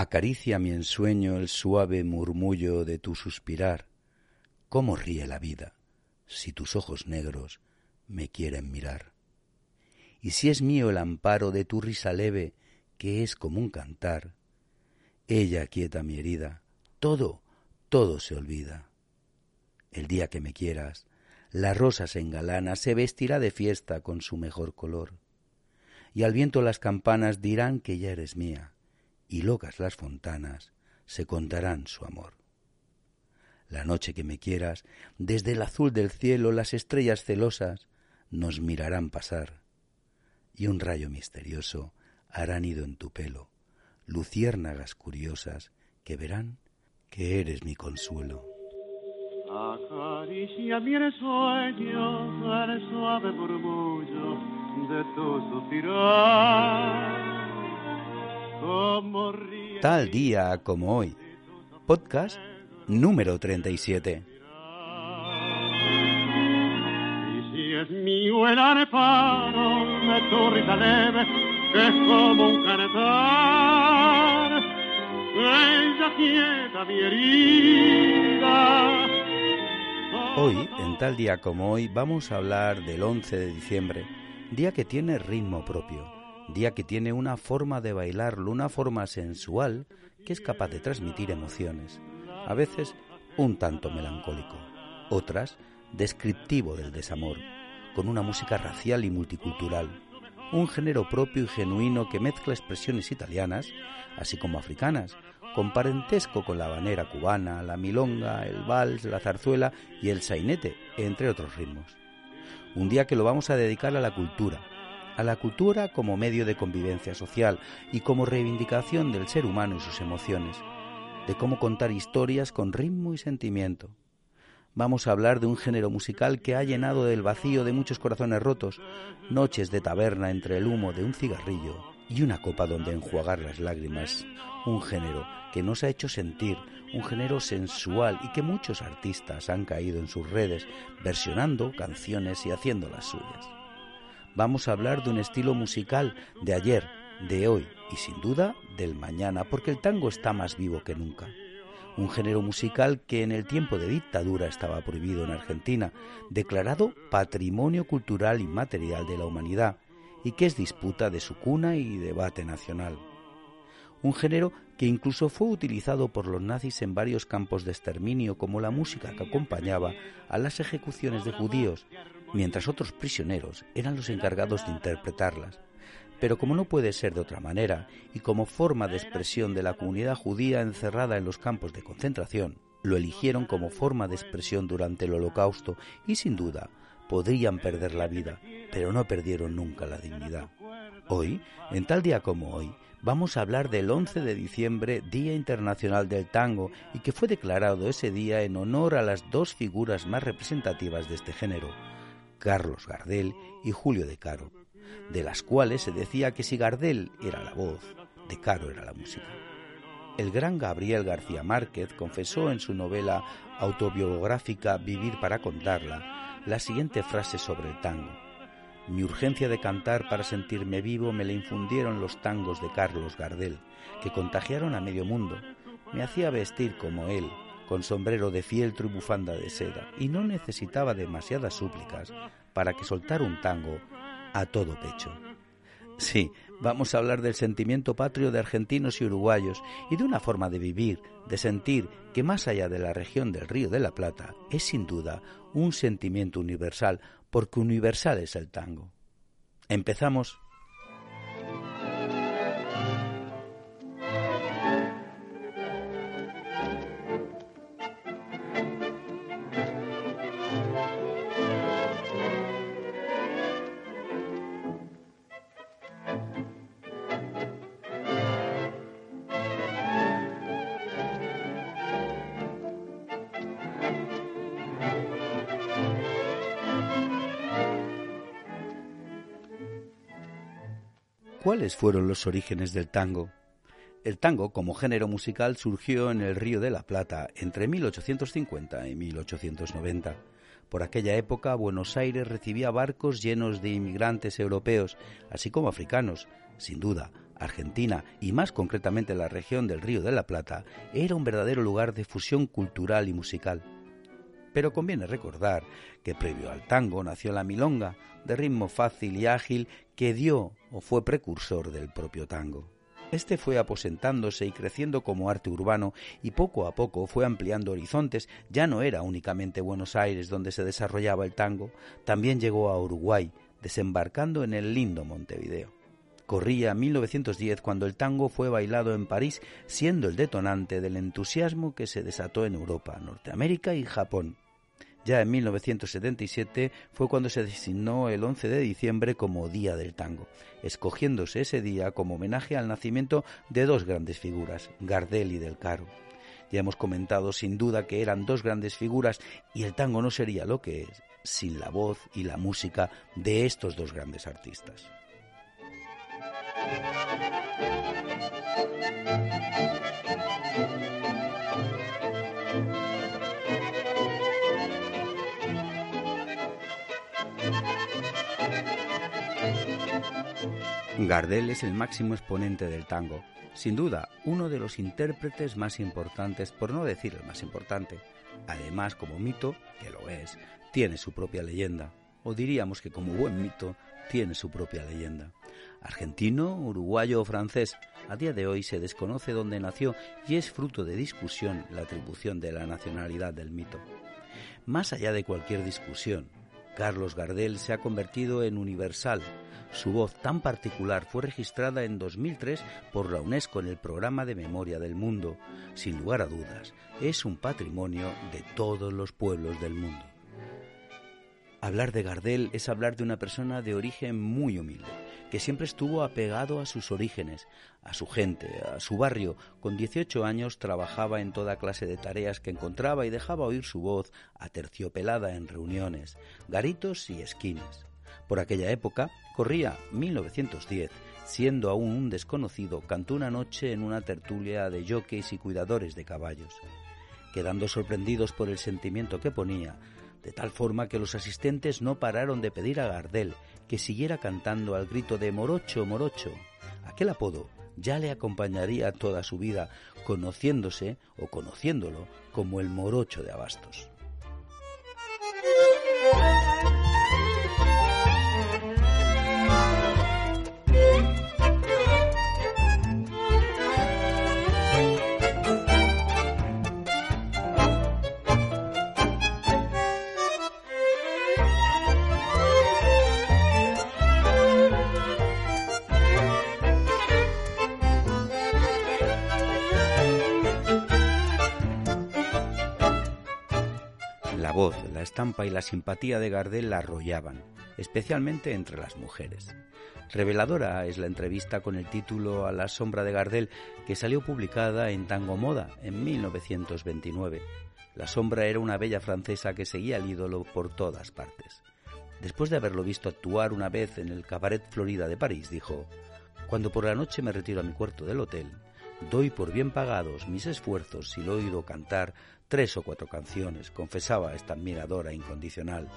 Acaricia mi ensueño el suave murmullo de tu suspirar. ¿Cómo ríe la vida si tus ojos negros me quieren mirar? Y si es mío el amparo de tu risa leve, que es como un cantar, ella quieta mi herida, todo, todo se olvida. El día que me quieras, la rosa se engalana, se vestirá de fiesta con su mejor color. Y al viento las campanas dirán que ya eres mía y locas las fontanas se contarán su amor. La noche que me quieras, desde el azul del cielo las estrellas celosas nos mirarán pasar, y un rayo misterioso hará nido en tu pelo, luciérnagas curiosas que verán que eres mi consuelo. Acaricia mi sueño el suave murmullo de tu suspirar Tal día como hoy. Podcast número 37. Y si es mío el areparo de tu risa leve, que es como un cantar, ella quieta mi herida. Hoy, en tal día como hoy, vamos a hablar del 11 de diciembre, día que tiene ritmo propio día que tiene una forma de bailarlo, una forma sensual que es capaz de transmitir emociones, a veces un tanto melancólico, otras descriptivo del desamor, con una música racial y multicultural, un género propio y genuino que mezcla expresiones italianas, así como africanas, con parentesco con la habanera cubana, la milonga, el vals, la zarzuela y el sainete, entre otros ritmos. Un día que lo vamos a dedicar a la cultura, a la cultura como medio de convivencia social y como reivindicación del ser humano y sus emociones, de cómo contar historias con ritmo y sentimiento. Vamos a hablar de un género musical que ha llenado del vacío de muchos corazones rotos, noches de taberna entre el humo de un cigarrillo y una copa donde enjuagar las lágrimas, un género que nos ha hecho sentir, un género sensual y que muchos artistas han caído en sus redes versionando canciones y haciendo las suyas vamos a hablar de un estilo musical de ayer, de hoy y sin duda del mañana, porque el tango está más vivo que nunca. Un género musical que en el tiempo de dictadura estaba prohibido en Argentina, declarado Patrimonio Cultural Inmaterial de la Humanidad, y que es disputa de su cuna y debate nacional. Un género que incluso fue utilizado por los nazis en varios campos de exterminio como la música que acompañaba a las ejecuciones de judíos mientras otros prisioneros eran los encargados de interpretarlas. Pero como no puede ser de otra manera, y como forma de expresión de la comunidad judía encerrada en los campos de concentración, lo eligieron como forma de expresión durante el holocausto y sin duda podrían perder la vida, pero no perdieron nunca la dignidad. Hoy, en tal día como hoy, vamos a hablar del 11 de diciembre, Día Internacional del Tango, y que fue declarado ese día en honor a las dos figuras más representativas de este género, Carlos Gardel y Julio de Caro, de las cuales se decía que si Gardel era la voz, de Caro era la música. El gran Gabriel García Márquez confesó en su novela autobiográfica Vivir para contarla la siguiente frase sobre el tango. Mi urgencia de cantar para sentirme vivo me la infundieron los tangos de Carlos Gardel, que contagiaron a medio mundo. Me hacía vestir como él, con sombrero de fieltro y bufanda de seda, y no necesitaba demasiadas súplicas para que soltara un tango a todo pecho. Sí, vamos a hablar del sentimiento patrio de argentinos y uruguayos y de una forma de vivir, de sentir que más allá de la región del Río de la Plata es sin duda un sentimiento universal, porque universal es el tango. Empezamos ¿Cuáles fueron los orígenes del tango? El tango como género musical surgió en el Río de la Plata entre 1850 y 1890. Por aquella época Buenos Aires recibía barcos llenos de inmigrantes europeos, así como africanos. Sin duda, Argentina y más concretamente la región del Río de la Plata era un verdadero lugar de fusión cultural y musical. Pero conviene recordar que previo al tango nació la milonga, de ritmo fácil y ágil que dio o fue precursor del propio tango. Este fue aposentándose y creciendo como arte urbano y poco a poco fue ampliando horizontes. Ya no era únicamente Buenos Aires donde se desarrollaba el tango, también llegó a Uruguay, desembarcando en el lindo Montevideo. Corría 1910 cuando el tango fue bailado en París, siendo el detonante del entusiasmo que se desató en Europa, Norteamérica y Japón. Ya en 1977 fue cuando se designó el 11 de diciembre como Día del Tango, escogiéndose ese día como homenaje al nacimiento de dos grandes figuras, Gardel y Del Caro. Ya hemos comentado sin duda que eran dos grandes figuras y el tango no sería lo que es sin la voz y la música de estos dos grandes artistas. Gardel es el máximo exponente del tango, sin duda uno de los intérpretes más importantes, por no decir el más importante. Además, como mito, que lo es, tiene su propia leyenda, o diríamos que como buen mito, tiene su propia leyenda. Argentino, uruguayo o francés, a día de hoy se desconoce dónde nació y es fruto de discusión la atribución de la nacionalidad del mito. Más allá de cualquier discusión, Carlos Gardel se ha convertido en universal. Su voz tan particular fue registrada en 2003 por la UNESCO en el programa de Memoria del Mundo. Sin lugar a dudas, es un patrimonio de todos los pueblos del mundo. Hablar de Gardel es hablar de una persona de origen muy humilde, que siempre estuvo apegado a sus orígenes, a su gente, a su barrio. Con 18 años trabajaba en toda clase de tareas que encontraba y dejaba oír su voz aterciopelada en reuniones, garitos y esquinas. Por aquella época, corría 1910, siendo aún un desconocido, cantó una noche en una tertulia de jockeys y cuidadores de caballos. Quedando sorprendidos por el sentimiento que ponía, de tal forma que los asistentes no pararon de pedir a Gardel que siguiera cantando al grito de Morocho, Morocho. Aquel apodo ya le acompañaría toda su vida, conociéndose o conociéndolo como el Morocho de Abastos. Voz, la estampa y la simpatía de Gardel la arrollaban, especialmente entre las mujeres. Reveladora es la entrevista con el título A la sombra de Gardel que salió publicada en Tango Moda en 1929. La sombra era una bella francesa que seguía al ídolo por todas partes. Después de haberlo visto actuar una vez en el Cabaret Florida de París, dijo, Cuando por la noche me retiro a mi cuarto del hotel, doy por bien pagados mis esfuerzos si lo he oído cantar tres o cuatro canciones, confesaba esta admiradora incondicional.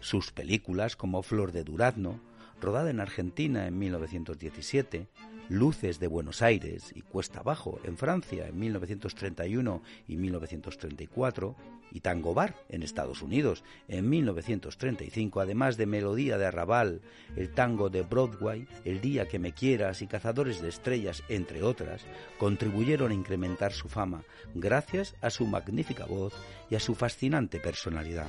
Sus películas, como Flor de Durazno, rodada en Argentina en 1917, Luces de Buenos Aires y Cuesta Abajo en Francia en 1931 y 1934, y Tango Bar en Estados Unidos en 1935, además de Melodía de Arrabal, el tango de Broadway, El Día que me quieras y Cazadores de Estrellas, entre otras, contribuyeron a incrementar su fama gracias a su magnífica voz y a su fascinante personalidad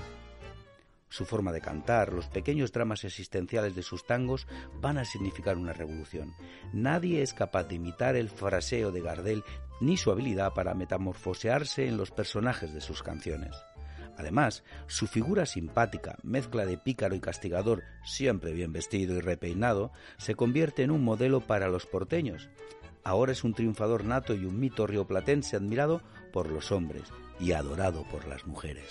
su forma de cantar, los pequeños dramas existenciales de sus tangos van a significar una revolución. Nadie es capaz de imitar el fraseo de Gardel ni su habilidad para metamorfosearse en los personajes de sus canciones. Además, su figura simpática, mezcla de pícaro y castigador, siempre bien vestido y repeinado, se convierte en un modelo para los porteños. Ahora es un triunfador nato y un mito rioplatense admirado por los hombres y adorado por las mujeres.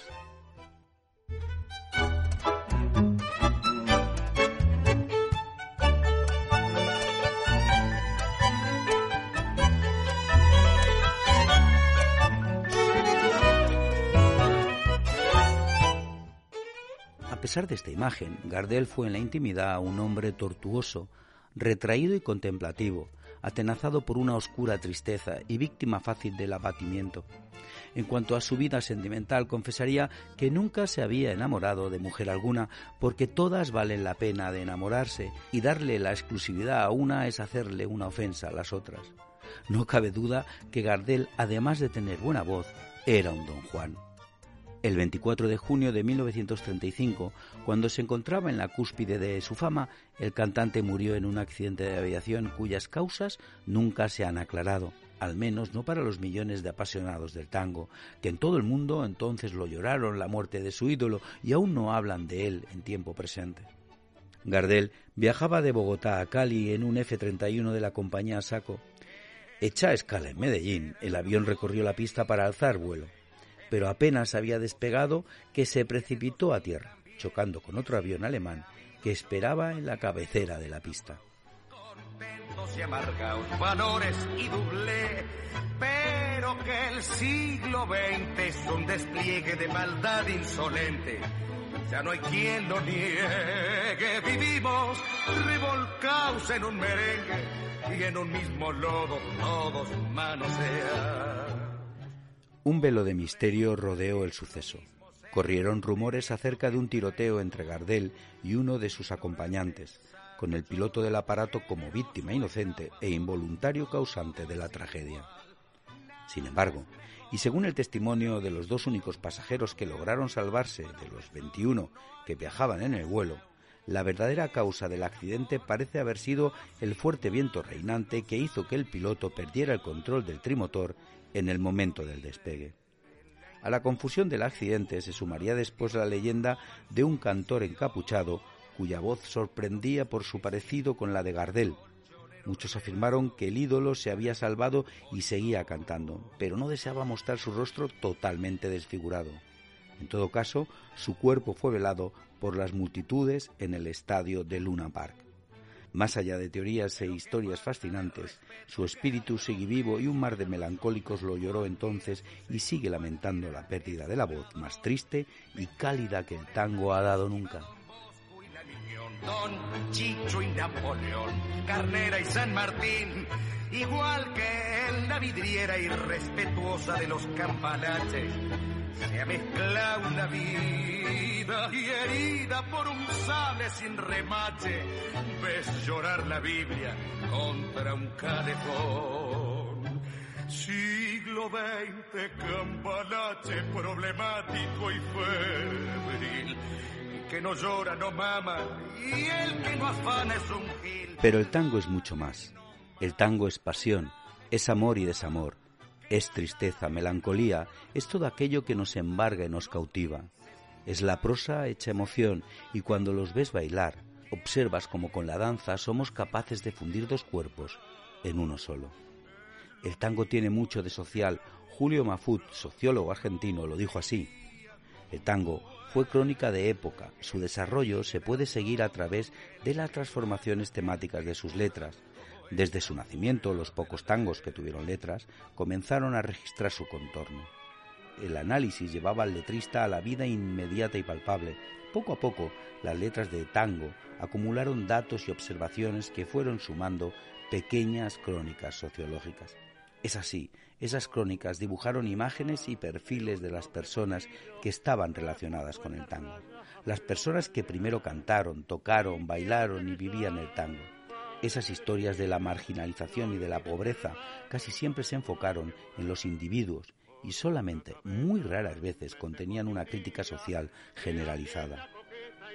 Pesar de esta imagen, Gardel fue en la intimidad un hombre tortuoso, retraído y contemplativo, atenazado por una oscura tristeza y víctima fácil del abatimiento. En cuanto a su vida sentimental, confesaría que nunca se había enamorado de mujer alguna, porque todas valen la pena de enamorarse, y darle la exclusividad a una es hacerle una ofensa a las otras. No cabe duda que Gardel, además de tener buena voz, era un don Juan. El 24 de junio de 1935, cuando se encontraba en la cúspide de su fama, el cantante murió en un accidente de aviación cuyas causas nunca se han aclarado, al menos no para los millones de apasionados del tango, que en todo el mundo entonces lo lloraron la muerte de su ídolo y aún no hablan de él en tiempo presente. Gardel viajaba de Bogotá a Cali en un F-31 de la compañía Saco. Hecha escala en Medellín, el avión recorrió la pista para alzar vuelo pero apenas había despegado que se precipitó a tierra, chocando con otro avión alemán que esperaba en la cabecera de la pista. y amargaos, valores y doble, pero que el siglo XX es un despliegue de maldad insolente. Ya no hay quien lo niegue, vivimos revolcados en un merengue y en un mismo lodo todos sean. Un velo de misterio rodeó el suceso. Corrieron rumores acerca de un tiroteo entre Gardel y uno de sus acompañantes, con el piloto del aparato como víctima inocente e involuntario causante de la tragedia. Sin embargo, y según el testimonio de los dos únicos pasajeros que lograron salvarse de los 21 que viajaban en el vuelo, la verdadera causa del accidente parece haber sido el fuerte viento reinante que hizo que el piloto perdiera el control del trimotor en el momento del despegue. A la confusión del accidente se sumaría después la leyenda de un cantor encapuchado cuya voz sorprendía por su parecido con la de Gardel. Muchos afirmaron que el ídolo se había salvado y seguía cantando, pero no deseaba mostrar su rostro totalmente desfigurado. En todo caso, su cuerpo fue velado por las multitudes en el estadio de Luna Park. Más allá de teorías e historias fascinantes, su espíritu sigue vivo y un mar de melancólicos lo lloró entonces y sigue lamentando la pérdida de la voz más triste y cálida que el tango ha dado nunca. Don Chicho y Napoleón, Carnera y San Martín, igual que en la vidriera irrespetuosa de los campanaches se ha mezclado una vida y herida por un sale sin remache. Ves llorar la Biblia contra un calefón. Siglo XX, campanache problemático y febril. que no llora no mama y el que no afana es un gil. Pero el tango es mucho más. El tango es pasión, es amor y desamor es tristeza, melancolía, es todo aquello que nos embarga y nos cautiva. Es la prosa hecha emoción y cuando los ves bailar, observas como con la danza somos capaces de fundir dos cuerpos en uno solo. El tango tiene mucho de social. Julio Mafut, sociólogo argentino, lo dijo así. El tango fue crónica de época. Su desarrollo se puede seguir a través de las transformaciones temáticas de sus letras, desde su nacimiento, los pocos tangos que tuvieron letras comenzaron a registrar su contorno. El análisis llevaba al letrista a la vida inmediata y palpable. Poco a poco, las letras de tango acumularon datos y observaciones que fueron sumando pequeñas crónicas sociológicas. Es así, esas crónicas dibujaron imágenes y perfiles de las personas que estaban relacionadas con el tango. Las personas que primero cantaron, tocaron, bailaron y vivían el tango. Esas historias de la marginalización y de la pobreza casi siempre se enfocaron en los individuos y solamente muy raras veces contenían una crítica social generalizada.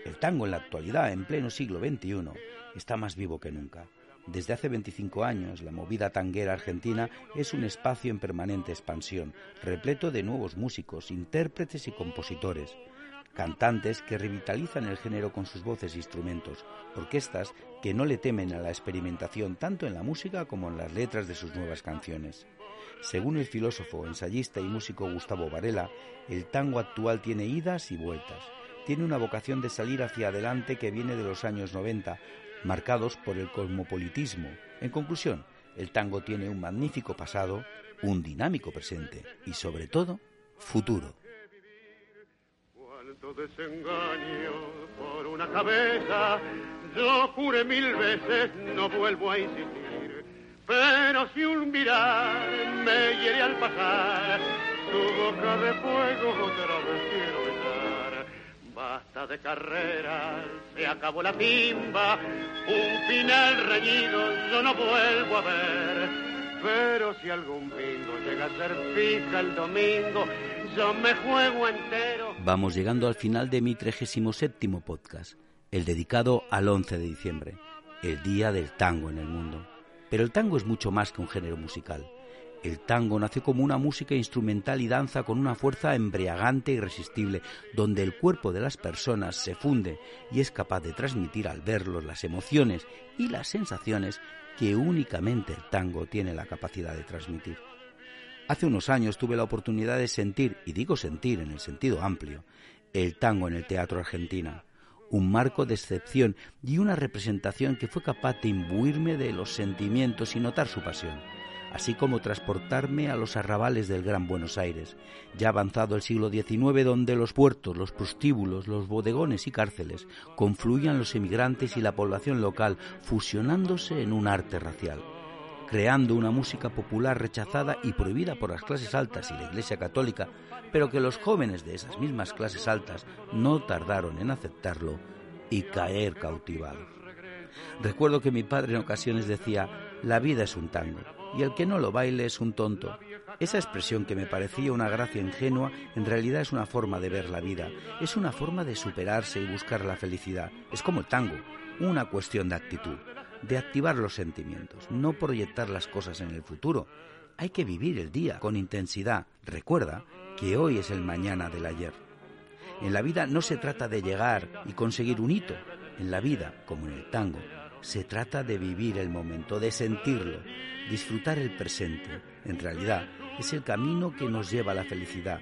El tango en la actualidad, en pleno siglo XXI, está más vivo que nunca. Desde hace 25 años, la movida tanguera argentina es un espacio en permanente expansión, repleto de nuevos músicos, intérpretes y compositores cantantes que revitalizan el género con sus voces e instrumentos, orquestas que no le temen a la experimentación tanto en la música como en las letras de sus nuevas canciones. Según el filósofo, ensayista y músico Gustavo Varela, el tango actual tiene idas y vueltas. Tiene una vocación de salir hacia adelante que viene de los años 90, marcados por el cosmopolitismo. En conclusión, el tango tiene un magnífico pasado, un dinámico presente y sobre todo, futuro. Tanto desengaño por una cabeza, yo juré mil veces, no vuelvo a insistir. Pero si un mirar me hiere al pasar, tu boca de fuego otra vez quiero besar. Basta de carrera, se acabó la timba, un final reñido yo no vuelvo a ver. Si algún bingo llega a ser fija el domingo, yo me juego entero. Vamos llegando al final de mi 37 podcast, el dedicado al 11 de diciembre, el día del tango en el mundo. Pero el tango es mucho más que un género musical. El tango nació como una música instrumental y danza con una fuerza embriagante e irresistible, donde el cuerpo de las personas se funde y es capaz de transmitir al verlos las emociones y las sensaciones que únicamente el tango tiene la capacidad de transmitir. Hace unos años tuve la oportunidad de sentir, y digo sentir en el sentido amplio, el tango en el Teatro Argentina, un marco de excepción y una representación que fue capaz de imbuirme de los sentimientos y notar su pasión, así como transportarme a los arrabales del Gran Buenos Aires, ya avanzado el siglo XIX donde los puertos, los prostíbulos, los bodegones y cárceles confluían los emigrantes y la población local, fusionándose en un arte racial creando una música popular rechazada y prohibida por las clases altas y la Iglesia Católica, pero que los jóvenes de esas mismas clases altas no tardaron en aceptarlo y caer cautivados. Recuerdo que mi padre en ocasiones decía, la vida es un tango, y el que no lo baile es un tonto. Esa expresión que me parecía una gracia ingenua, en realidad es una forma de ver la vida, es una forma de superarse y buscar la felicidad. Es como el tango, una cuestión de actitud de activar los sentimientos, no proyectar las cosas en el futuro. Hay que vivir el día con intensidad. Recuerda que hoy es el mañana del ayer. En la vida no se trata de llegar y conseguir un hito. En la vida, como en el tango, se trata de vivir el momento, de sentirlo, disfrutar el presente. En realidad, es el camino que nos lleva a la felicidad.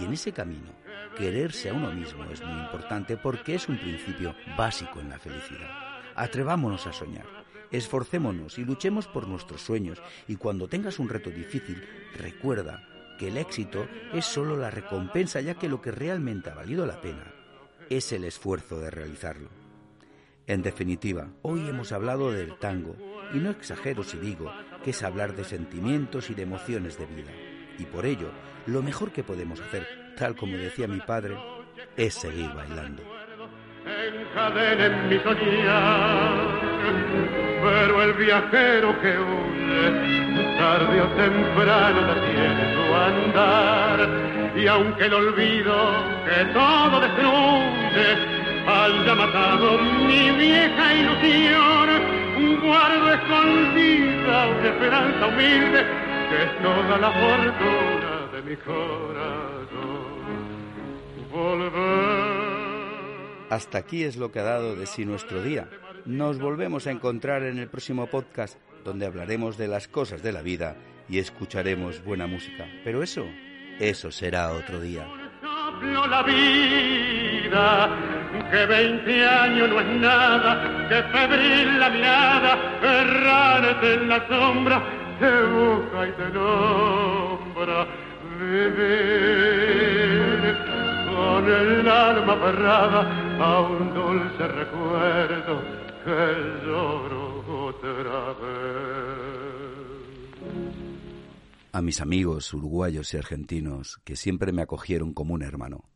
Y en ese camino, quererse a uno mismo es muy importante porque es un principio básico en la felicidad. Atrevámonos a soñar, esforcémonos y luchemos por nuestros sueños y cuando tengas un reto difícil, recuerda que el éxito es solo la recompensa ya que lo que realmente ha valido la pena es el esfuerzo de realizarlo. En definitiva, hoy hemos hablado del tango y no exagero si digo que es hablar de sentimientos y de emociones de vida. Y por ello, lo mejor que podemos hacer, tal como decía mi padre, es seguir bailando encadenen mi. Pero el viajero que huye, tarde o temprano detiene su andar. Y aunque el olvido que todo destruye matado mi vieja escondida una esperanza humilde que toda la fortuna de mi corazón. Hasta aquí es lo que ha dado de sí nuestro día. Nos volvemos a encontrar en el próximo podcast donde hablaremos de las cosas de la vida y escucharemos buena música. Pero eso, eso será otro día. La vida, que 20 años no es nada, que febril la mirada, errarte en la sombra, te busca y te nombra. Vivir con el alma aferrada a un dulce recuerdo que lloro otra vez. A mis amigos uruguayos y argentinos que siempre me acogieron como un hermano.